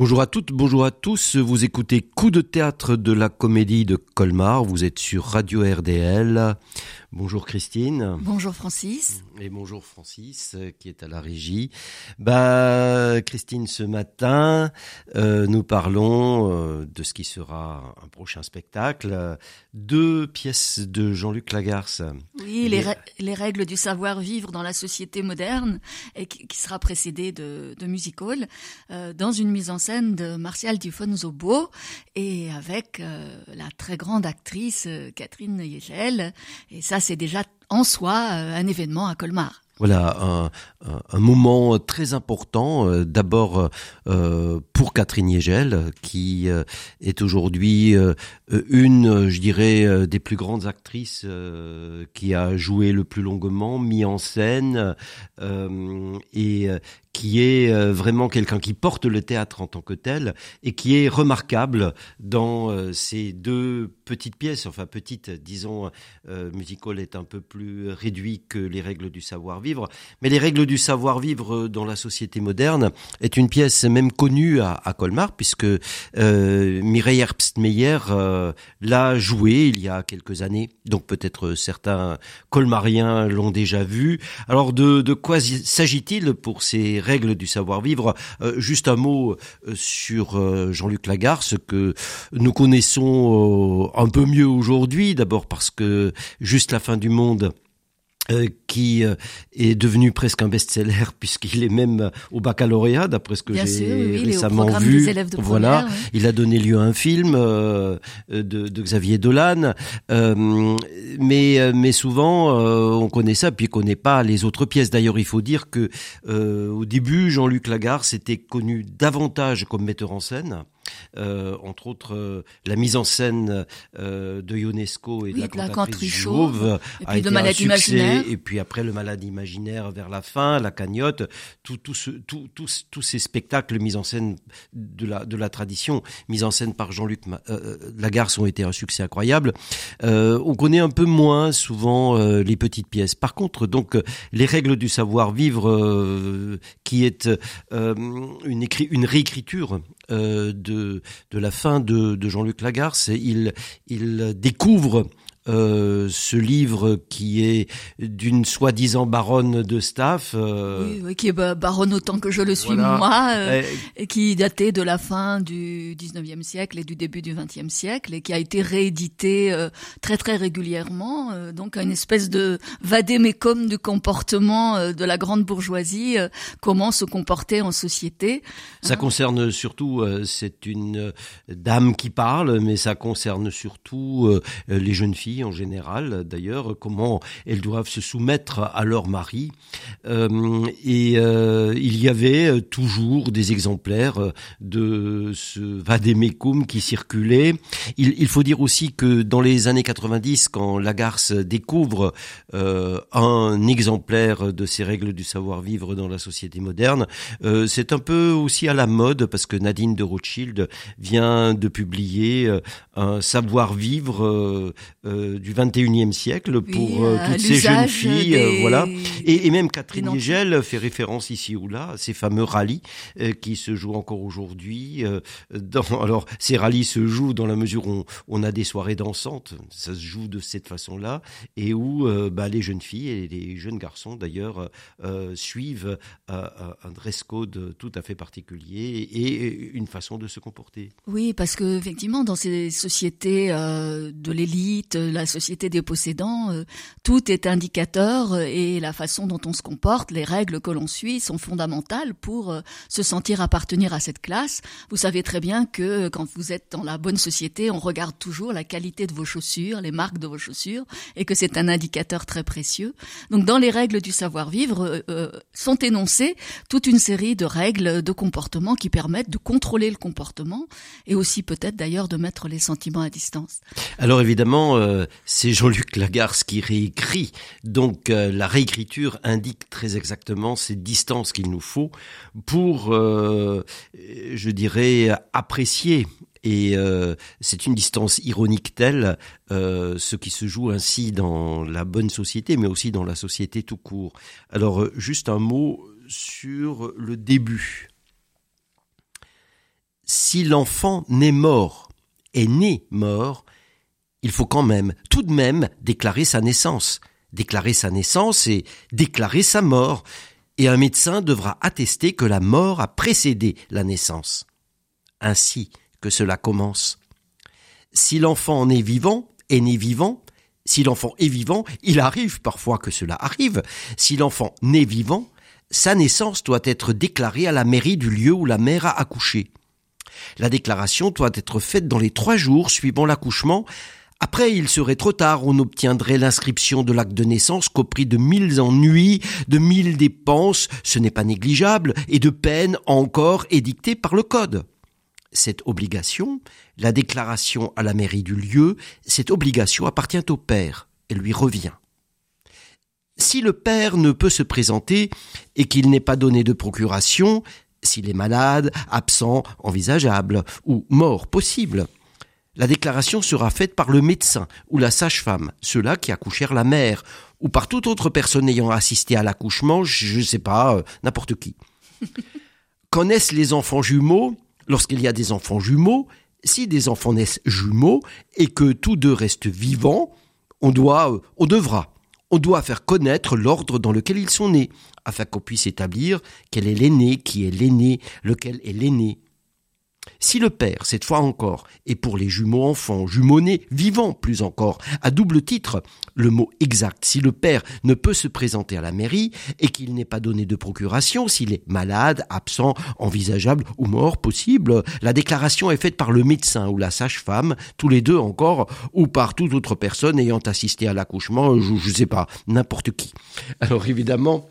Bonjour à toutes, bonjour à tous. Vous écoutez Coup de théâtre de la comédie de Colmar. Vous êtes sur Radio RDL. Bonjour Christine. Bonjour Francis. Et bonjour Francis euh, qui est à la régie. Bah Christine, ce matin, euh, nous parlons euh, de ce qui sera un prochain spectacle. Deux pièces de Jean-Luc Lagarce. Oui, les, les, règles du savoir-vivre dans la société moderne et qui, sera précédée de, de musical dans une mise en scène de Martial Dufonzobo et avec la très grande actrice Catherine Yegel. Et ça, c'est déjà en soi euh, un événement à Colmar. Voilà, un, moment très important, euh, d'abord euh, pour Catherine Yegel, qui est aujourd'hui une, je dirais, des plus grandes actrices qui a joué le plus longuement, mis en scène, et qui est euh, vraiment quelqu'un qui porte le théâtre en tant que tel et qui est remarquable dans euh, ces deux petites pièces, enfin petites, disons, euh, musical est un peu plus réduit que les règles du savoir-vivre, mais les règles du savoir-vivre dans la société moderne est une pièce même connue à, à Colmar puisque euh, Mireille Herbstmeyer l'a jouée il y a quelques années, donc peut-être certains colmariens l'ont déjà vu. Alors de, quoi s'agit-il pour ces règles du savoir-vivre? Euh, juste un mot euh, sur euh, Jean-Luc Lagarce que nous connaissons un peu mieux aujourd'hui, d'abord parce que juste la fin du monde euh, qui euh, est devenu presque un best-seller puisqu'il est même au baccalauréat d'après ce que j'ai récemment vu. voilà, il a donné lieu à un film euh, de, de, Xavier Dolan, mais mais souvent on connaît ça puis on connaît pas les autres pièces. D'ailleurs, il faut dire que au début, Jean-Luc Lagarde s'était connu davantage comme metteur en scène. Euh, entre autres euh, la mise en scène euh, de UNESCO et de la cantatrice Chauve, et puis de Malade Imaginaire. et puis après le Malade Imaginaire vers la fin, la cagnotte, tout, tout ce, tout, tous ces spectacles mis en scène de la, de la tradition, mis en scène par Jean-Luc Lagarce ont été un succès incroyable. on connaît un peu moins souvent les petites pièces. Par contre, donc les règles du savoir-vivre, qui est une réécriture de de, la fin de, de Jean-Luc Lagarce. Il, il découvre euh, ce livre qui est d'une soi-disant baronne de Staff. Euh, oui, qui est baronne autant que je le suis moi, euh, et... qui datait de la fin du 19e siècle et du début du 20e siècle, et qui a été réédité très très régulièrement, donc une espèce de vadémécum du comportement de la grande bourgeoisie, comment se comporter en société. Ça hein. concerne surtout, c'est une dame qui parle, mais ça concerne surtout les jeunes filles en général, d'ailleurs, comment elles doivent se soumettre à leur mari. Euh, et euh, il y avait euh, toujours des exemplaires de ce vademecum qui circulait. Il, faut dire aussi que dans les années 90, quand Lagarce découvre un exemplaire de ces règles du savoir-vivre dans la société moderne, c'est un peu aussi à la mode parce que Nadine de Rothschild vient de publier un savoir-vivre du 21e siècle pour euh, toutes ces jeunes filles, euh, voilà. Et, et, même Catherine Nigel fait référence ici ou là à ces fameux rallyes euh, qui se jouent encore aujourd'hui. dans, alors, ces rallyes se jouent dans la mesure où on, a des soirées dansantes, ça se joue de cette façon-là, et où bah, les jeunes filles et les jeunes garçons d'ailleurs suivent un dress code tout à fait particulier et une façon de se comporter. Oui, parce que effectivement, dans ces sociétés de l'élite, la société des possédants, euh, tout est indicateur euh, et la façon dont on se comporte, les règles que l'on suit sont fondamentales pour euh, se sentir appartenir à cette classe. Vous savez très bien que quand vous êtes dans la bonne société, on regarde toujours la qualité de vos chaussures, les marques de vos chaussures, et que c'est un indicateur très précieux. Donc dans les règles du savoir-vivre sont énoncées toute une série de règles de comportement qui permettent de contrôler le comportement et aussi peut-être d'ailleurs de mettre les sentiments à distance. Alors évidemment, c'est Jean-Luc Lagarce qui réécrit. Donc euh, la réécriture indique très exactement ces distances qu'il nous faut pour, euh, je dirais, apprécier et euh, c'est une distance ironique telle, ce qui se joue ainsi dans la bonne société, mais aussi dans la société tout court. Alors, juste un mot sur le début. si l'enfant naît mort, est né mort, il faut quand même, tout de même, déclarer sa naissance. Déclarer sa naissance et déclarer sa mort. Et un médecin devra attester que la mort a précédé la naissance. Ainsi que cela commence. Si l'enfant est vivant, est né vivant, si l'enfant est vivant, il arrive parfois que cela arrive, si l'enfant naît vivant, sa naissance doit être déclarée à la mairie du lieu où la mère a accouché. La déclaration doit être faite dans les trois jours suivant l'accouchement. Après, il serait trop tard, on obtiendrait l'inscription de l'acte de naissance qu'au prix de mille ennuis, de mille dépenses, ce n'est pas négligeable, et de peines encore édictées par le Code. Cette obligation, la déclaration à la mairie du lieu, cette obligation appartient au père et lui revient. Si le père ne peut se présenter et qu'il n'est pas donné de procuration, s'il est malade, absent, envisageable ou mort possible, la déclaration sera faite par le médecin ou la sage-femme, ceux-là qui accouchèrent la mère, ou par toute autre personne ayant assisté à l'accouchement, je ne sais pas, euh, n'importe qui. Connaissent les enfants jumeaux, lorsqu'il y a des enfants jumeaux, si des enfants naissent jumeaux et que tous deux restent vivants, on doit, euh, on devra on doit faire connaître l'ordre dans lequel ils sont nés, afin qu'on puisse établir quel est l'aîné, qui est l'aîné, lequel est l'aîné. Si le père, cette fois encore, est pour les jumeaux enfants, jumeaux-nés, vivants plus encore, à double titre, le mot exact, si le père ne peut se présenter à la mairie et qu'il n'est pas donné de procuration, s'il est malade, absent, envisageable ou mort possible, la déclaration est faite par le médecin ou la sage-femme, tous les deux encore, ou par toute autre personne ayant assisté à l'accouchement, je ne sais pas, n'importe qui. Alors évidemment,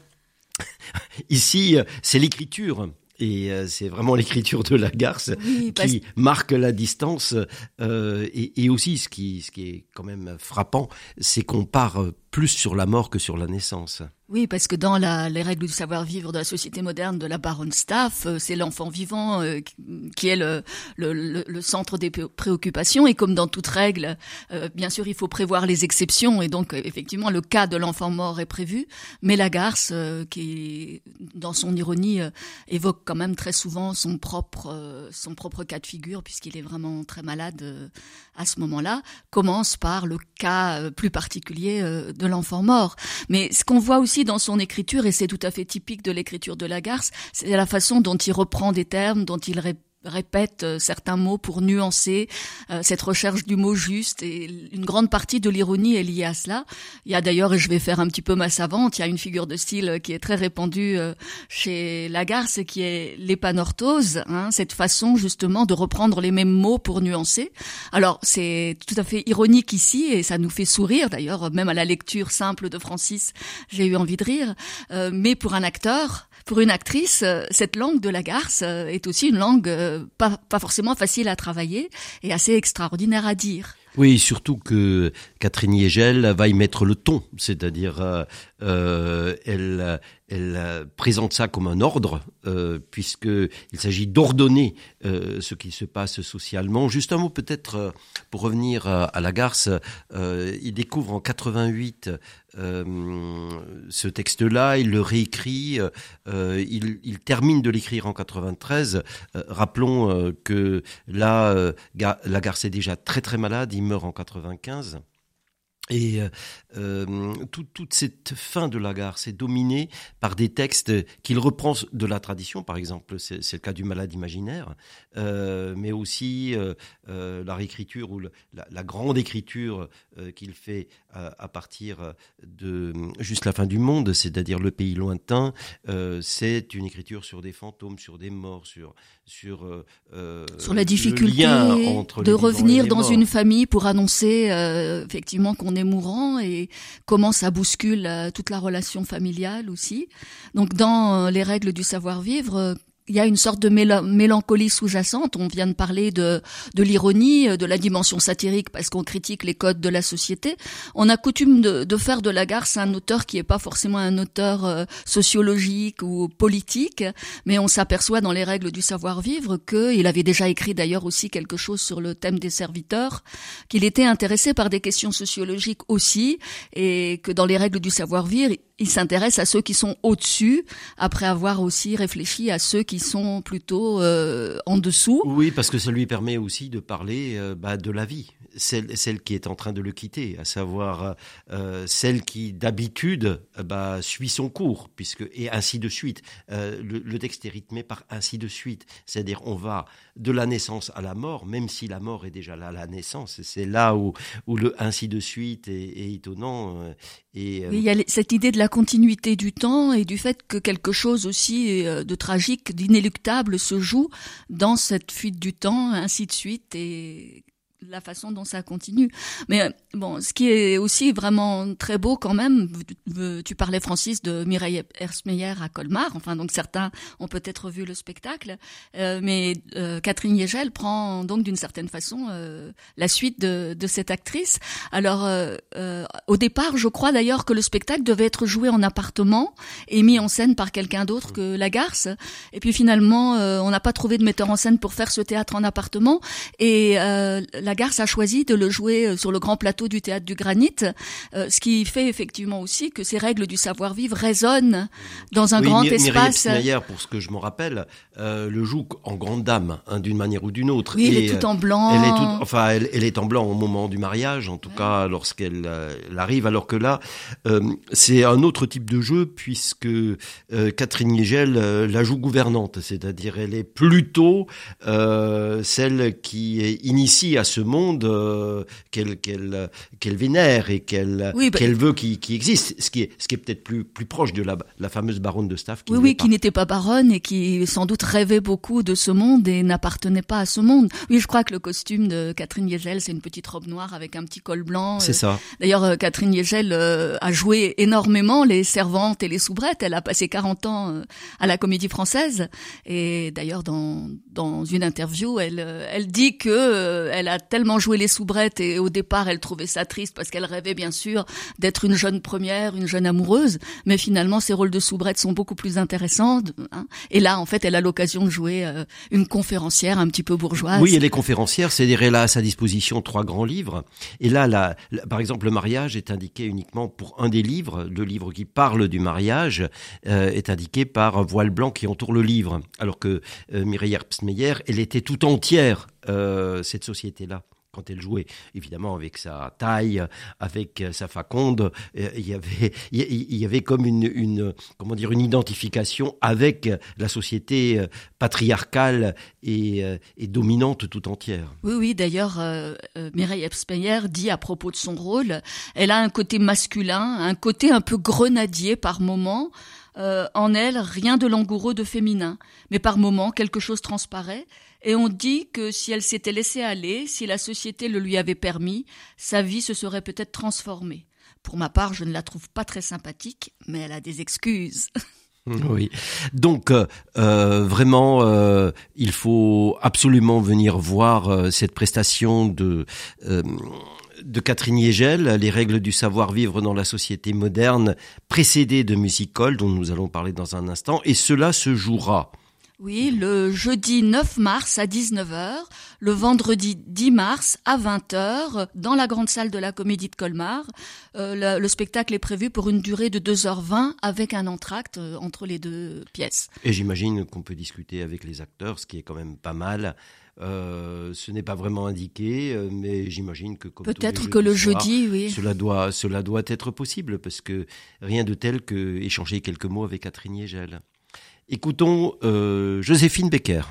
ici, c'est l'écriture et euh, c'est vraiment l'écriture de la garce qui marque la distance. Euh, et, et, aussi, ce qui, ce qui est quand même frappant, c'est qu'on part plus sur la mort que sur la naissance. Oui, parce que dans les règles du savoir-vivre de la société moderne de la baronne Staff, euh, c'est l'enfant vivant euh, qui est le, centre des préoccupations. Et comme dans toute règle, euh, bien sûr, il faut prévoir les exceptions. Et donc, effectivement, le cas de l'enfant mort est prévu. Mais la garce, qui, dans son ironie, évoque quand même très souvent son propre, son propre cas de figure, puisqu'il est vraiment très malade à ce moment-là, commence par le cas plus particulier de l'enfant mort. Mais ce qu'on voit aussi dans son écriture, et c'est tout à fait typique de l'écriture de Lagarce, c'est la façon dont il reprend des termes, dont il répète euh, certains mots pour nuancer euh, cette recherche du mot juste et une grande partie de l'ironie est liée à cela. Il y a d'ailleurs, et je vais faire un petit peu ma savante, il y a une figure de style qui est très répandue euh, chez Lagarce qui est l'épanorthose, hein, cette façon justement de reprendre les mêmes mots pour nuancer. Alors c'est tout à fait ironique ici et ça nous fait sourire d'ailleurs, même à la lecture simple de Francis, j'ai eu envie de rire, mais pour un acteur, pour une actrice, euh, cette langue de la garce euh, est aussi une langue euh, pas, forcément facile à travailler et assez extraordinaire à dire. Oui, surtout que Catherine Yegel va y mettre le ton, c'est-à-dire elle, elle présente ça comme un ordre, euh, puisqu'il s'agit d'ordonner euh, ce qui se passe socialement. Juste un mot peut-être euh, pour revenir à, à la garce. Euh, il découvre en 88 euh, ce texte-là, il le réécrit, il, il, termine de l'écrire en 93. rappelons que là, la garce est déjà très très malade, il meurt en 95. Et euh, euh toute cette fin de la gare, c'est dominé par des textes qu'il reprend de la tradition, par exemple, c'est le cas du malade imaginaire, euh, mais aussi euh, la réécriture ou le, la, la, grande écriture qu'il fait à partir de juste la fin du monde, c'est-à-dire le pays lointain. c'est une écriture sur des fantômes, sur des morts, sur sur sur la difficulté de revenir dans une famille pour annoncer effectivement qu'on est mourant et comment ça bouscule euh, toute la relation familiale aussi. Donc dans euh, les règles du savoir-vivre, il y a une sorte de mélancolie sous-jacente. On vient de parler de, de l'ironie, de la dimension satirique parce qu'on critique les codes de la société. On a coutume de, de faire de Lagarce un auteur qui n'est pas forcément un auteur euh, sociologique ou politique, mais on s'aperçoit dans les règles du savoir-vivre qu'il avait déjà écrit d'ailleurs aussi quelque chose sur le thème des serviteurs, qu'il était intéressé par des questions sociologiques aussi, et que dans les règles du savoir-vivre, il s'intéresse à ceux qui sont au-dessus, après avoir aussi réfléchi à ceux qui sont plutôt en dessous. Oui, parce que ça lui permet aussi de parler bah, de la vie celle, qui est en train de le quitter, à savoir euh, celle qui d'habitude euh, bah, suit son cours, puisque et ainsi de suite. Euh, le, texte est rythmé par ainsi de suite, c'est-à-dire on va de la naissance à la mort, même si la mort est déjà là la naissance. C'est là où, où le ainsi de suite est, étonnant. Et, il y a cette idée de la continuité du temps et du fait que quelque chose aussi de tragique, d'inéluctable se joue dans cette fuite du temps, ainsi de suite, et la façon dont ça continue. Mais euh, bon, ce qui est aussi vraiment très beau quand même, tu parlais Francis de Mireille Ersmeyer à Colmar, enfin donc certains ont peut-être vu le spectacle, euh, mais euh, Catherine Yegel prend donc d'une certaine façon la suite de, de, cette actrice. Alors au départ, je crois d'ailleurs que le spectacle devait être joué en appartement et mis en scène par quelqu'un d'autre que Lagarce, et puis finalement on n'a pas trouvé de metteur en scène pour faire ce théâtre en appartement et Lagarce a choisi de le jouer euh, sur le grand plateau du théâtre du Granit, euh, ce qui fait effectivement aussi que ces règles du savoir-vivre résonnent dans un grand espace. D'ailleurs, pour ce que je me rappelle, euh, le joue en grande dame, hein, d'une manière ou d'une autre. Oui, elle est toute en blanc. Elle est toute, enfin, elle, elle, est en blanc au moment du mariage, en tout cas lorsqu'elle arrive. Alors que là, c'est un autre type de jeu puisque Catherine Nigel la joue gouvernante, c'est-à-dire elle est plutôt celle qui est initiée à ce monde euh, qu'elle qu'elle qu'elle vénère et qu'elle bah, qu'elle veut qui, qui existe, ce qui est ce qui est peut-être plus plus proche de la la fameuse baronne de Staff. Qui oui, oui, qui n'était pas baronne et qui sans doute rêvait beaucoup de ce monde et n'appartenait pas à ce monde. Oui, je crois que le costume de Catherine Yegel, c'est une petite robe noire avec un petit col blanc. C'est ça. D'ailleurs, euh, Catherine Yegel euh, a joué énormément les servantes et les soubrettes. Elle a passé 40 ans à la Comédie Française et d'ailleurs dans dans une interview, elle elle dit que elle a tellement joué les soubrettes et au départ elle trouvait ça triste parce qu'elle rêvait bien sûr d'être une jeune première, une jeune amoureuse, mais finalement ses rôles de soubrette sont beaucoup plus intéressants. Hein. Et là en fait elle a l'occasion de jouer euh, une conférencière un petit peu bourgeoise. Oui, elle est conférencière, c'est-à-dire elle a à sa disposition trois grands livres. Et là, par exemple, le mariage est indiqué uniquement pour un des livres. Le livre qui parle du mariage euh, est indiqué par un voile blanc qui entoure le livre, alors que euh, Mireille Herbstmeyer, elle était tout entière euh, cette société-là quand elle jouait, évidemment avec sa taille, avec sa faconde, euh, il y avait, il y avait comme une, comment dire, une identification avec la société euh, patriarcale et, et dominante tout entière. Oui, oui. D'ailleurs, Mireille Epsmeyer dit à propos de son rôle, elle a un côté masculin, un côté un peu grenadier par moment. en elle, rien de langoureux de féminin, mais par moment quelque chose transparaît et on dit que si elle s'était laissée aller, si la société le lui avait permis, sa vie se serait peut-être transformée. Pour ma part, je ne la trouve pas très sympathique, mais elle a des excuses. Oui. Donc euh, euh, vraiment, euh, il faut absolument venir voir cette prestation de Catherine Yegel, les règles du savoir-vivre dans la société moderne, précédée de Music dont nous allons parler dans un instant, et cela se jouera oui, le jeudi 9 mars à 19h, le vendredi 10 mars à 20h, dans la grande salle de la Comédie de Colmar. Euh, le, spectacle est prévu pour une durée de 2h20 avec un entracte euh, entre les deux pièces. Et j'imagine qu'on peut discuter avec les acteurs, ce qui est quand même pas mal. Euh, ce n'est pas vraiment indiqué, mais j'imagine que peut-être que le jeudi, oui, cela doit cela doit être possible parce que rien de tel que échanger quelques mots avec Catherine Yegel. Écoutons euh, Joséphine Becker.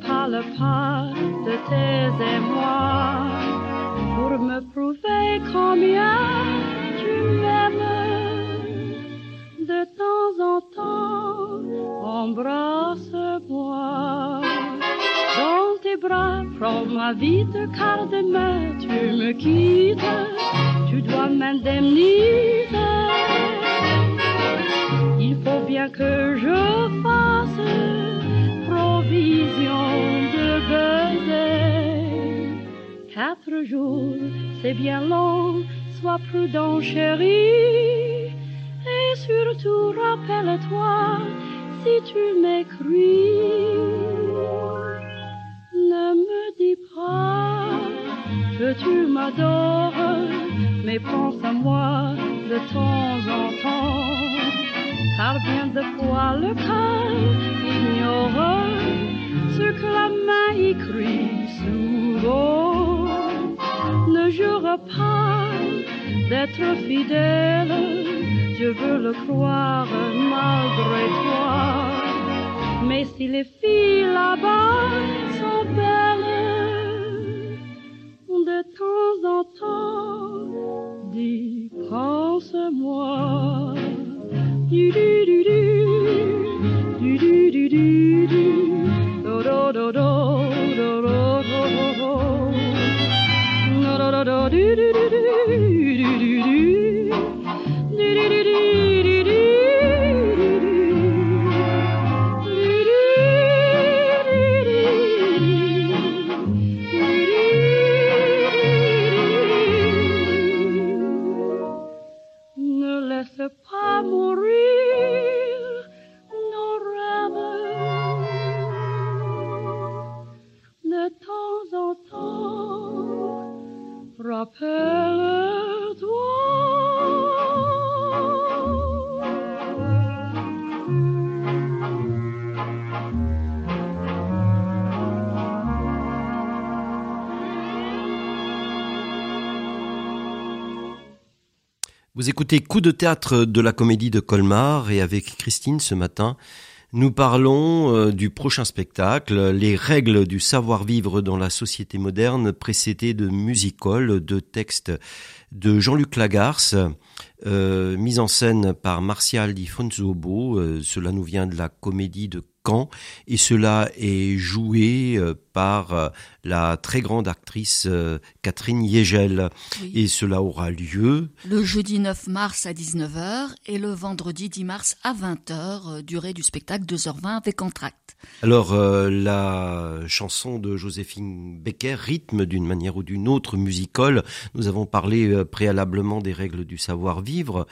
Parle pas de tes émois pour me prouver combien tu m'aimes. De temps en temps, embrasse-moi. Dans tes bras, prends ma vie car demain tu me quittes. Tu dois m'indemniser. Il faut bien que je fasse Quatre jours, c'est bien long, sois prudent chéri. Et surtout rappelle-toi, si tu m'écris, ne me dis pas que tu m'adores, mais pense à moi de temps en temps car bien de fois le cœur D'être fidèle, je veux le croire malgré toi. Mais si les filles là-bas Vous écoutez Coup de théâtre de la comédie de Colmar et avec Christine ce matin, nous parlons euh, du prochain spectacle, les règles du savoir-vivre dans la société moderne, précédé de musical, de textes de Jean-Luc Lagarce, euh, mise en scène par Martial Di Fonzobo. Euh, cela nous vient de la comédie de Caen et cela est joué par euh, la très grande actrice euh, Catherine Yegel. Oui. Et cela aura lieu Le jeudi 9 mars à 19h et le vendredi 10 mars à 20h, euh, durée du spectacle 2h20 avec entracte. Alors, euh, la chanson de Joséphine Becker rythme d'une manière ou d'une autre musical. Nous avons parlé préalablement des règles du savoir-vivre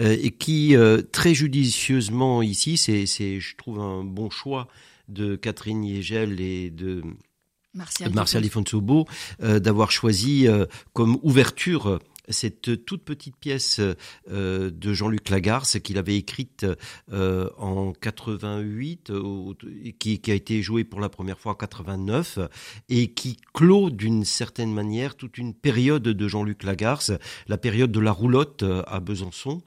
euh, et qui, euh, très judicieusement ici, c'est, c'est, je trouve, un bon choix de Catherine Yegel et de Martial, Martial Dupont. Ifonsobo euh, d'avoir choisi euh, comme ouverture cette toute petite pièce euh, de Jean-Luc Lagarce qu'il avait écrite euh, en 88, euh, au- et qui, qui a été jouée pour la première fois en 89, et qui clôt d'une certaine manière toute une période de Jean-Luc Lagarce, la période de la roulotte à Besançon.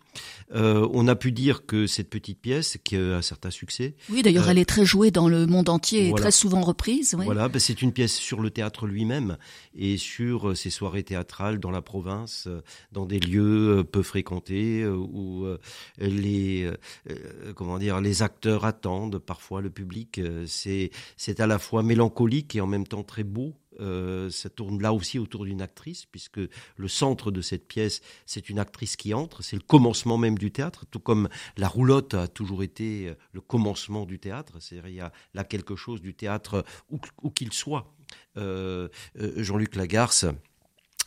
Euh, on a pu dire que cette petite pièce, qui a un certain succès, Oui, d'ailleurs, Euh, elle est très jouée dans le monde entier et voilà. très souvent reprise. oui. Voilà, ben c'est une pièce sur le théâtre lui-même et sur euh, ses soirées théâtrales dans la province, euh, dans des lieux euh, peu fréquentés euh, où euh, les euh, euh, comment dire les acteurs attendent parfois le public. euh, C'est c'est à la fois mélancolique et en même temps très beau. Euh, ça tourne là aussi autour d'une actrice, puisque le centre de cette pièce, c'est une actrice qui entre, c'est le commencement même du théâtre, tout comme la roulotte a toujours été euh, le commencement du théâtre. C'est-à-dire, il y a là quelque chose du théâtre où, qu'il soit. Euh, Jean-Luc Lagarce.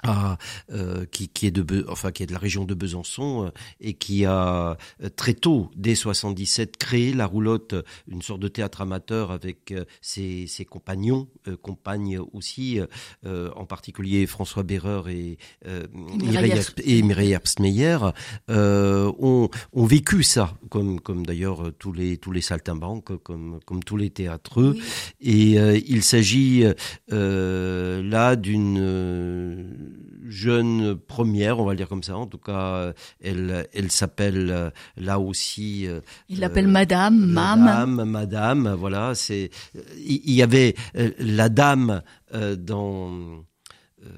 A, euh, qui, qui est de Be- enfin qui est de la région de Besançon euh, et qui a euh, très tôt dès 77 créé la roulotte euh, une sorte de théâtre amateur avec euh, ses, ses compagnons euh, compagnes aussi en particulier François Béreur et euh, Mireille Mireille et Herbst-Meyer euh, ont, ont vécu ça comme comme d'ailleurs tous les tous les saltimbanques comme comme tous les théâtreux Oui. et euh, il s'agit euh, là d'une euh, jeune première, on va le dire comme ça. En tout cas, elle, elle s'appelle euh, là aussi. euh, Il l'appelle Madame, Mam. Madame, Madame, voilà. C'est. Il y avait euh, la dame euh, dans. euh,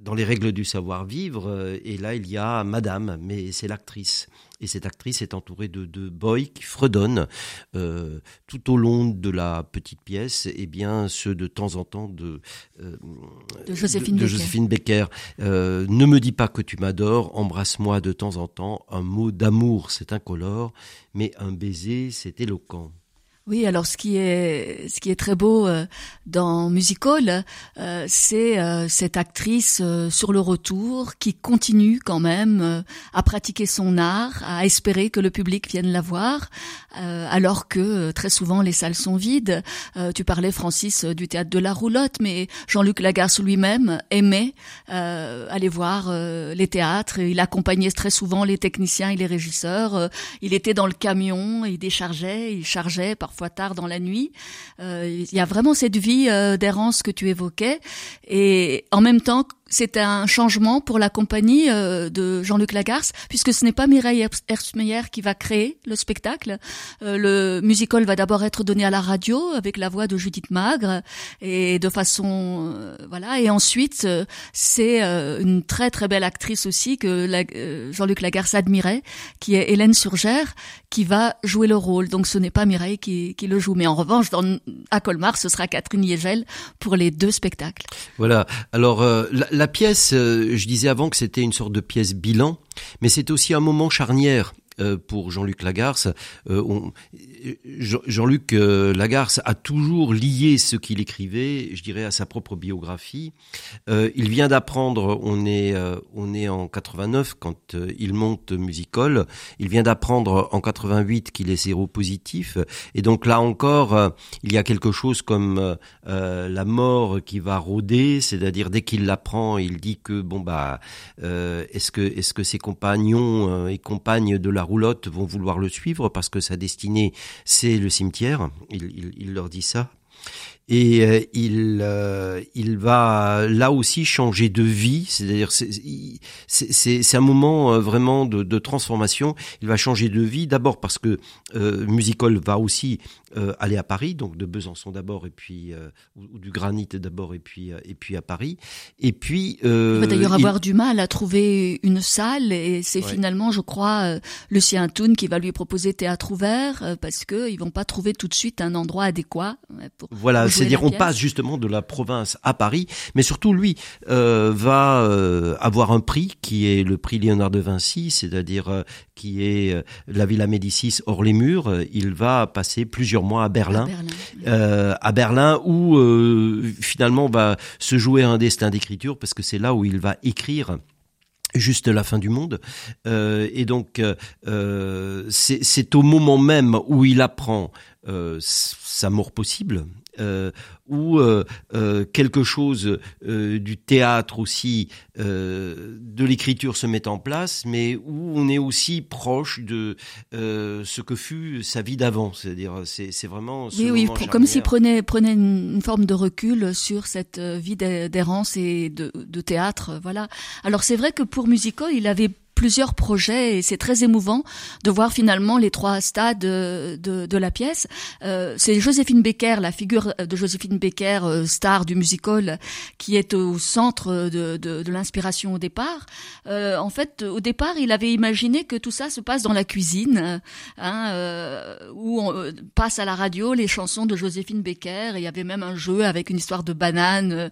dans les règles du savoir-vivre, euh, et là il y a Madame, mais c'est l'actrice. Et cette actrice est entourée de, de boys qui fredonnent euh, tout au long de la petite pièce, et bien ceux de temps en temps de, euh, De Joséphine de Baker. Joséphine Baker. Euh, ne me dis pas que tu m'adores, embrasse-moi de temps en temps. Un mot d'amour, c'est incolore, mais un baiser, c'est éloquent. Oui, alors ce qui est ce qui est très beau euh, dans Musical, euh, c'est euh, cette actrice euh, sur le retour qui continue quand même euh, à pratiquer son art, à espérer que le public vienne la voir, euh, alors que très souvent les salles sont vides. Tu parlais Francis du théâtre de la Roulotte, mais Jean-Luc Lagarce lui-même aimait aller voir les théâtres. Il accompagnait très souvent les techniciens et les régisseurs. Il était dans le camion, il déchargeait, il chargeait tard dans la nuit. Euh, il y a vraiment cette vie euh, d'errance que tu évoquais. Et en même temps, c'est un changement pour la compagnie euh, de Jean-Luc Lagarce, puisque ce n'est pas Mireille Herz- Herzmeyer qui va créer le spectacle. Euh, le musical va d'abord être donné à la radio avec la voix de Judith Magre et de façon euh, voilà. Et ensuite, c'est une très très belle actrice aussi que Jean-Luc Lagarce admirait, qui est Hélène Surgère, qui va jouer le rôle. Donc ce n'est pas Mireille qui, le joue, mais en revanche, dans, à Colmar, ce sera Catherine Yegel pour les deux spectacles. Voilà. Alors la pièce, euh, je disais avant que c'était une sorte de pièce bilan, mais c'est aussi un moment charnière. Euh, Pour Jean-Luc Lagarce, Euh, Jean-Luc euh, Lagarce a toujours lié ce qu'il écrivait, je dirais, à sa propre biographie. Il vient d'apprendre, on est, on est en 89 quand il monte Musical. Il vient d'apprendre en 88 qu'il est séropositif, et donc là encore, il y a quelque chose comme la mort qui va rôder, c'est-à-dire dès qu'il l'apprend, il dit que bon bah, est-ce que est-ce que ses compagnons et compagnes de la roulotte vont vouloir le suivre parce que sa destinée c'est le cimetière. Il, il, leur dit ça. Et euh, il, euh, il va là aussi changer de vie, c'est-à-dire c'est- c'est c'est- un moment euh, vraiment de, de transformation. Il va changer de vie d'abord parce que euh, Musical va aussi euh, aller à Paris, donc de Besançon d'abord et puis euh, ou, ou du Granit d'abord et puis euh, et puis à Paris. Et puis euh, Il va d'ailleurs il- avoir du mal à trouver une salle et c'est Ouais. finalement, je crois, euh, Lucien Toun qui va lui proposer théâtre ouvert euh, parce que ils vont pas trouver tout de suite un endroit adéquat pour Voilà, c'est-à-dire on passe justement de la province à Paris, mais surtout lui euh, va euh, avoir un prix qui est le prix Léonard de Vinci, c'est-à-dire euh, qui est la Villa Médicis hors les murs. Il va passer plusieurs mois à à Berlin. À Berlin où finalement va se jouer un destin d'écriture parce que c'est là où il va écrire juste la fin du monde. Euh, et donc euh, c'est au moment même où il apprend euh, sa mort possible euh, où euh, euh, quelque chose euh, du théâtre aussi de l'écriture se met en place mais où on est aussi proche de ce que fut sa vie d'avant c'est-à-dire c'est c'est vraiment ce Oui, oui, comme s'il prenait, prenait une, forme de recul sur cette vie d'e- d'errance et de, de théâtre, voilà. Alors c'est vrai que pour Musical, il avait plusieurs projets et c'est très émouvant de voir finalement les trois stades euh, de, de la pièce. Euh, c'est Joséphine Becker, la figure de Joséphine Becker, euh, star du musical, qui est au centre de, l'inspiration au départ. Euh, en fait, au départ, il avait imaginé que tout ça se passe dans la cuisine, hein, euh, où on euh, passe à la radio les chansons de Joséphine Becker. Et il y avait même un jeu avec une histoire de banane euh,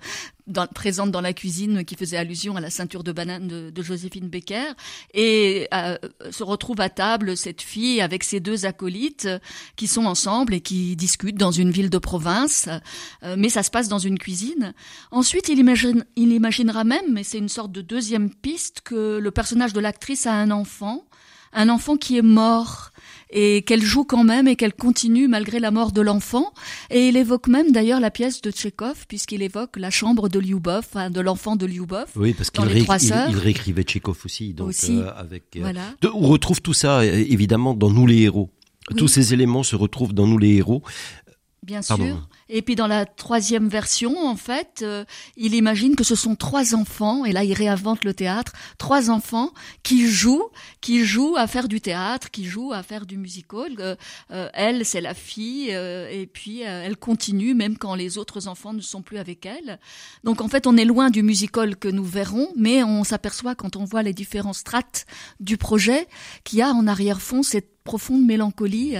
présente dans la cuisine qui faisait allusion à la ceinture de banane de, de Joséphine Becker. Et euh, se retrouve à table cette fille avec ses deux acolytes euh, qui sont ensemble et qui discutent dans une ville de province. Euh, mais ça se passe dans une cuisine. Ensuite, il, imagine, il imaginera même, mais c'est une sorte de deuxième piste, que le personnage de l'actrice a un enfant, un enfant qui est mort et qu'elle joue quand même et qu'elle continue malgré la mort de l'enfant. Et il évoque même d'ailleurs la pièce de Tchekhov, puisqu'il évoque la chambre de Lyubov, hein, de l'enfant de Lyubov. Oui, parce qu'il ré- réécrivait Tchekhov aussi, donc Aussi. euh, avec. euh, Voilà. de- on retrouve tout ça euh, évidemment dans nous les héros. Oui. Tous ces éléments se retrouvent dans nous les héros. Bien Pardon. sûr. Et puis dans la troisième version, en fait, euh, il imagine que ce sont trois enfants, et là il réinvente le théâtre, trois enfants qui jouent, qui jouent à faire du théâtre, qui jouent à faire du musical. Euh, euh, elle, c'est la fille, euh, et puis elle continue même quand les autres enfants ne sont plus avec elle. Donc en fait, on est loin du musical que nous verrons, mais on s'aperçoit quand on voit les différents strates du projet qu'il y a en arrière-fond cette profonde mélancolie.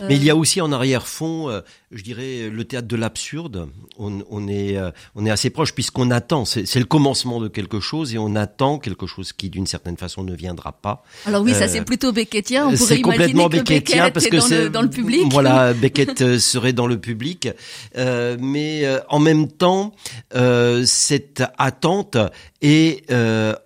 Mais il y a aussi en arrière-fond, je dirais, le théâtre de l'absurde. On, on est, euh, on est assez proche puisqu'on attend. C'est le commencement de quelque chose et on attend quelque chose qui, d'une certaine façon, ne viendra pas. Alors oui, ça Euh, c'est plutôt Beckettien. On pourrait C'est imaginer complètement que Beckettien Beckett parce est que dans, le, dans le public. Voilà, Beckett euh, serait dans le public, Euh, mais en même temps, cette attente est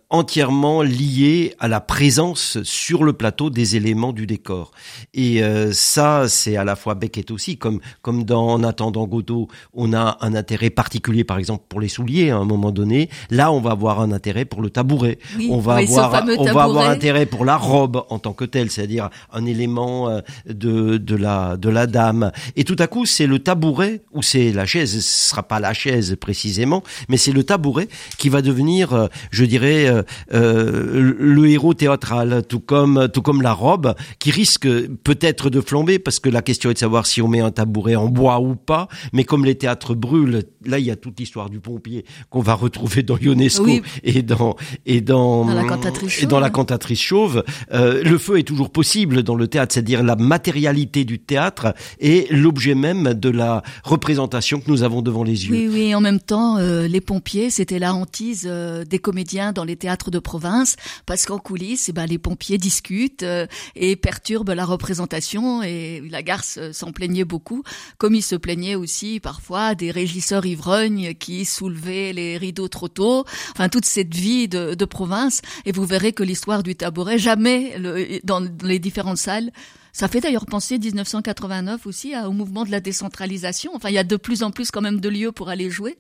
entièrement liée à la présence sur le plateau des éléments du décor. Et euh, ça, c'est à la fois Beckett aussi, comme comme dans En attendant Godot, on a un intérêt particulier, par exemple pour les souliers à un moment donné. Là, on va avoir un intérêt pour le tabouret. Oui, on va avoir, on va avoir intérêt pour la robe en tant que telle, c'est-à-dire un élément euh, de de la de la dame. Et tout à coup, c'est le tabouret ou c'est la chaise. Ce sera pas la chaise précisément, mais c'est le tabouret qui va devenir, euh, je dirais, euh, euh, le héros théâtral, tout comme tout comme la robe, qui risque peut-être de flamber parce que la question est de savoir si on met un tabouret en bois ou pas. Mais comme les théâtres brûlent, là, il y a toute l'histoire du pompier qu'on va retrouver dans Ionesco Oui. et dans et dans Dans la cantatrice et dans la chauve. cantatrice chauve. Euh, le feu est toujours possible dans le théâtre, c'est-à-dire la matérialité du théâtre est l'objet même de la représentation que nous avons devant les yeux. Oui, oui. En même temps, les pompiers, c'était la hantise des comédiens dans les théâtres de province, parce qu'en coulisses, eh ben, les pompiers discutent euh, et perturbent la représentation. Et la garce s'en plaignait beaucoup, comme il se plaignait aussi parfois des régisseurs ivrognes qui soulevaient les rideaux trop tôt. Enfin, toute cette vie de, de province. Et vous verrez que l'histoire du tabouret, jamais le- dans les différentes salles. Ça fait d'ailleurs penser 1989 aussi à- au mouvement de la décentralisation. Enfin, il y a de plus en plus quand même de lieux pour aller jouer,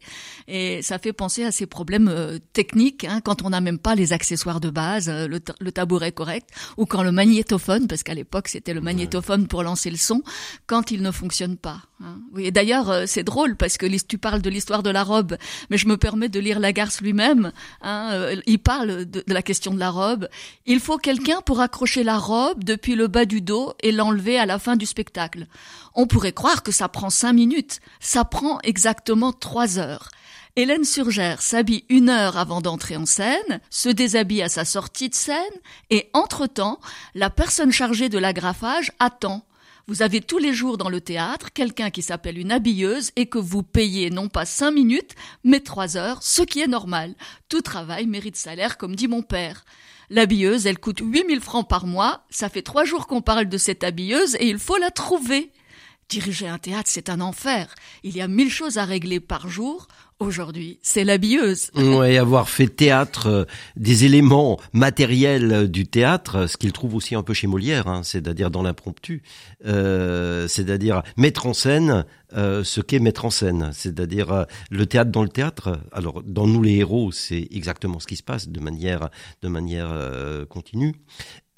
et ça fait penser à ces problèmes euh, techniques hein, quand on n'a même pas les accessoires de base, euh, le, ta- le tabouret correct, ou quand le magnétophone, parce qu'à l'époque c'était le magnétophone pour lancer le son, quand il ne fonctionne pas. hein. Oui, et d'ailleurs euh, c'est drôle parce que tu parles de l'histoire de la robe, mais je me permets de lire Lagarce lui-même. Hein, il parle de, de la question de la robe. Il faut quelqu'un pour accrocher la robe depuis le bas du dos et l'enlever à la fin du spectacle. On pourrait croire que ça prend cinq minutes. Ça prend exactement trois heures. Hélène Surgère s'habille une heure avant d'entrer en scène, se déshabille à sa sortie de scène, et entre-temps, la personne chargée de l'agrafage attend. Vous avez tous les jours dans le théâtre quelqu'un qui s'appelle une habilleuse et que vous payez non pas cinq minutes, mais trois heures, ce qui est normal. Tout travail mérite salaire, comme dit mon père. L'habilleuse, elle coûte 8000 francs par mois. Ça fait trois jours qu'on parle de cette habilleuse et il faut la trouver. Diriger un théâtre, c'est un enfer. Il y a mille choses à régler par jour. Aujourd'hui, c'est l'habilleuse. Ouais, avoir fait théâtre, euh, des éléments matériels du théâtre, ce qu'il trouve aussi un peu chez Molière, hein, c'est-à-dire dans l'impromptu, euh, c'est-à-dire mettre en scène euh, ce qu'est mettre en scène, c'est-à-dire euh, le théâtre dans le théâtre. Alors dans nous les héros, c'est exactement ce qui se passe de manière de manière euh, continue.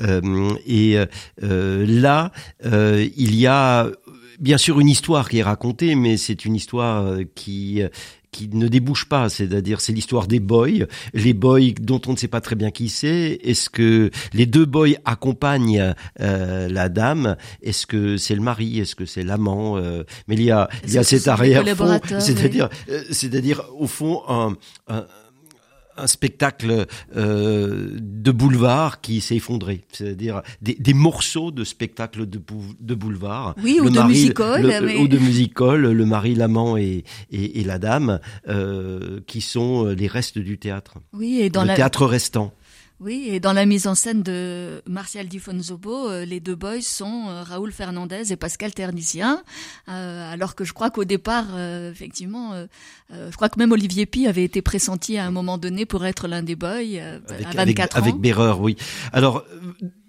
Et là, il y a bien sûr une histoire qui est racontée, mais c'est une histoire qui qui ne débouche pas, c'est-à-dire c'est l'histoire des boys, les boys dont on ne sait pas très bien qui c'est. Est-ce que les deux boys accompagnent euh, la dame Est-ce que c'est le mari Est-ce que c'est l'amant euh, Mais il y a il y a cet arrière-fond, c'est-à-dire euh, c'est-à-dire au fond un, un un spectacle euh, de boulevard qui s'est effondré, c'est-à-dire des, des morceaux de spectacles de, bou- de boulevard. Oui, ou de musical, le- mais- ou de musical, le mari, l'amant et, et, et la dame, euh, qui sont les restes du théâtre, Oui, et dans le la, théâtre restant. Oui, et dans la mise en scène de Martial Di Fonzobo, euh, les deux boys sont euh, Raoul Fernandez et Pascal Ternicien, euh, alors que je crois qu'au départ, euh, effectivement, je crois que même Olivier Pi avait été pressenti à un moment donné pour être l'un des boys avec, à 24 avec, ans. avec Béreur, oui. Alors,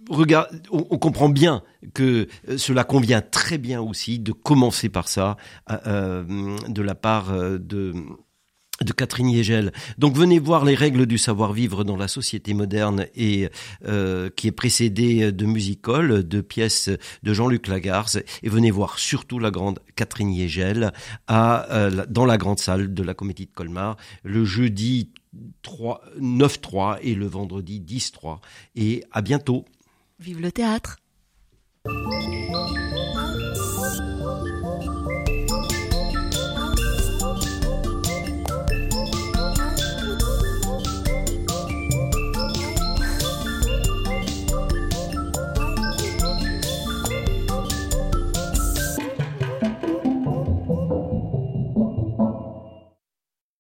regarde, on, on comprend bien que cela convient très bien aussi de commencer par ça, de la part de de Catherine Yegel. Donc venez voir les règles du savoir-vivre dans la société moderne et euh, qui est précédée de musical, de pièces de Jean-Luc Lagarce et venez voir surtout la grande Catherine Yegel euh, dans la grande salle de la Comédie de Colmar le jeudi 3, 9-3 et le vendredi 10-3. Et à bientôt. Vive le théâtre.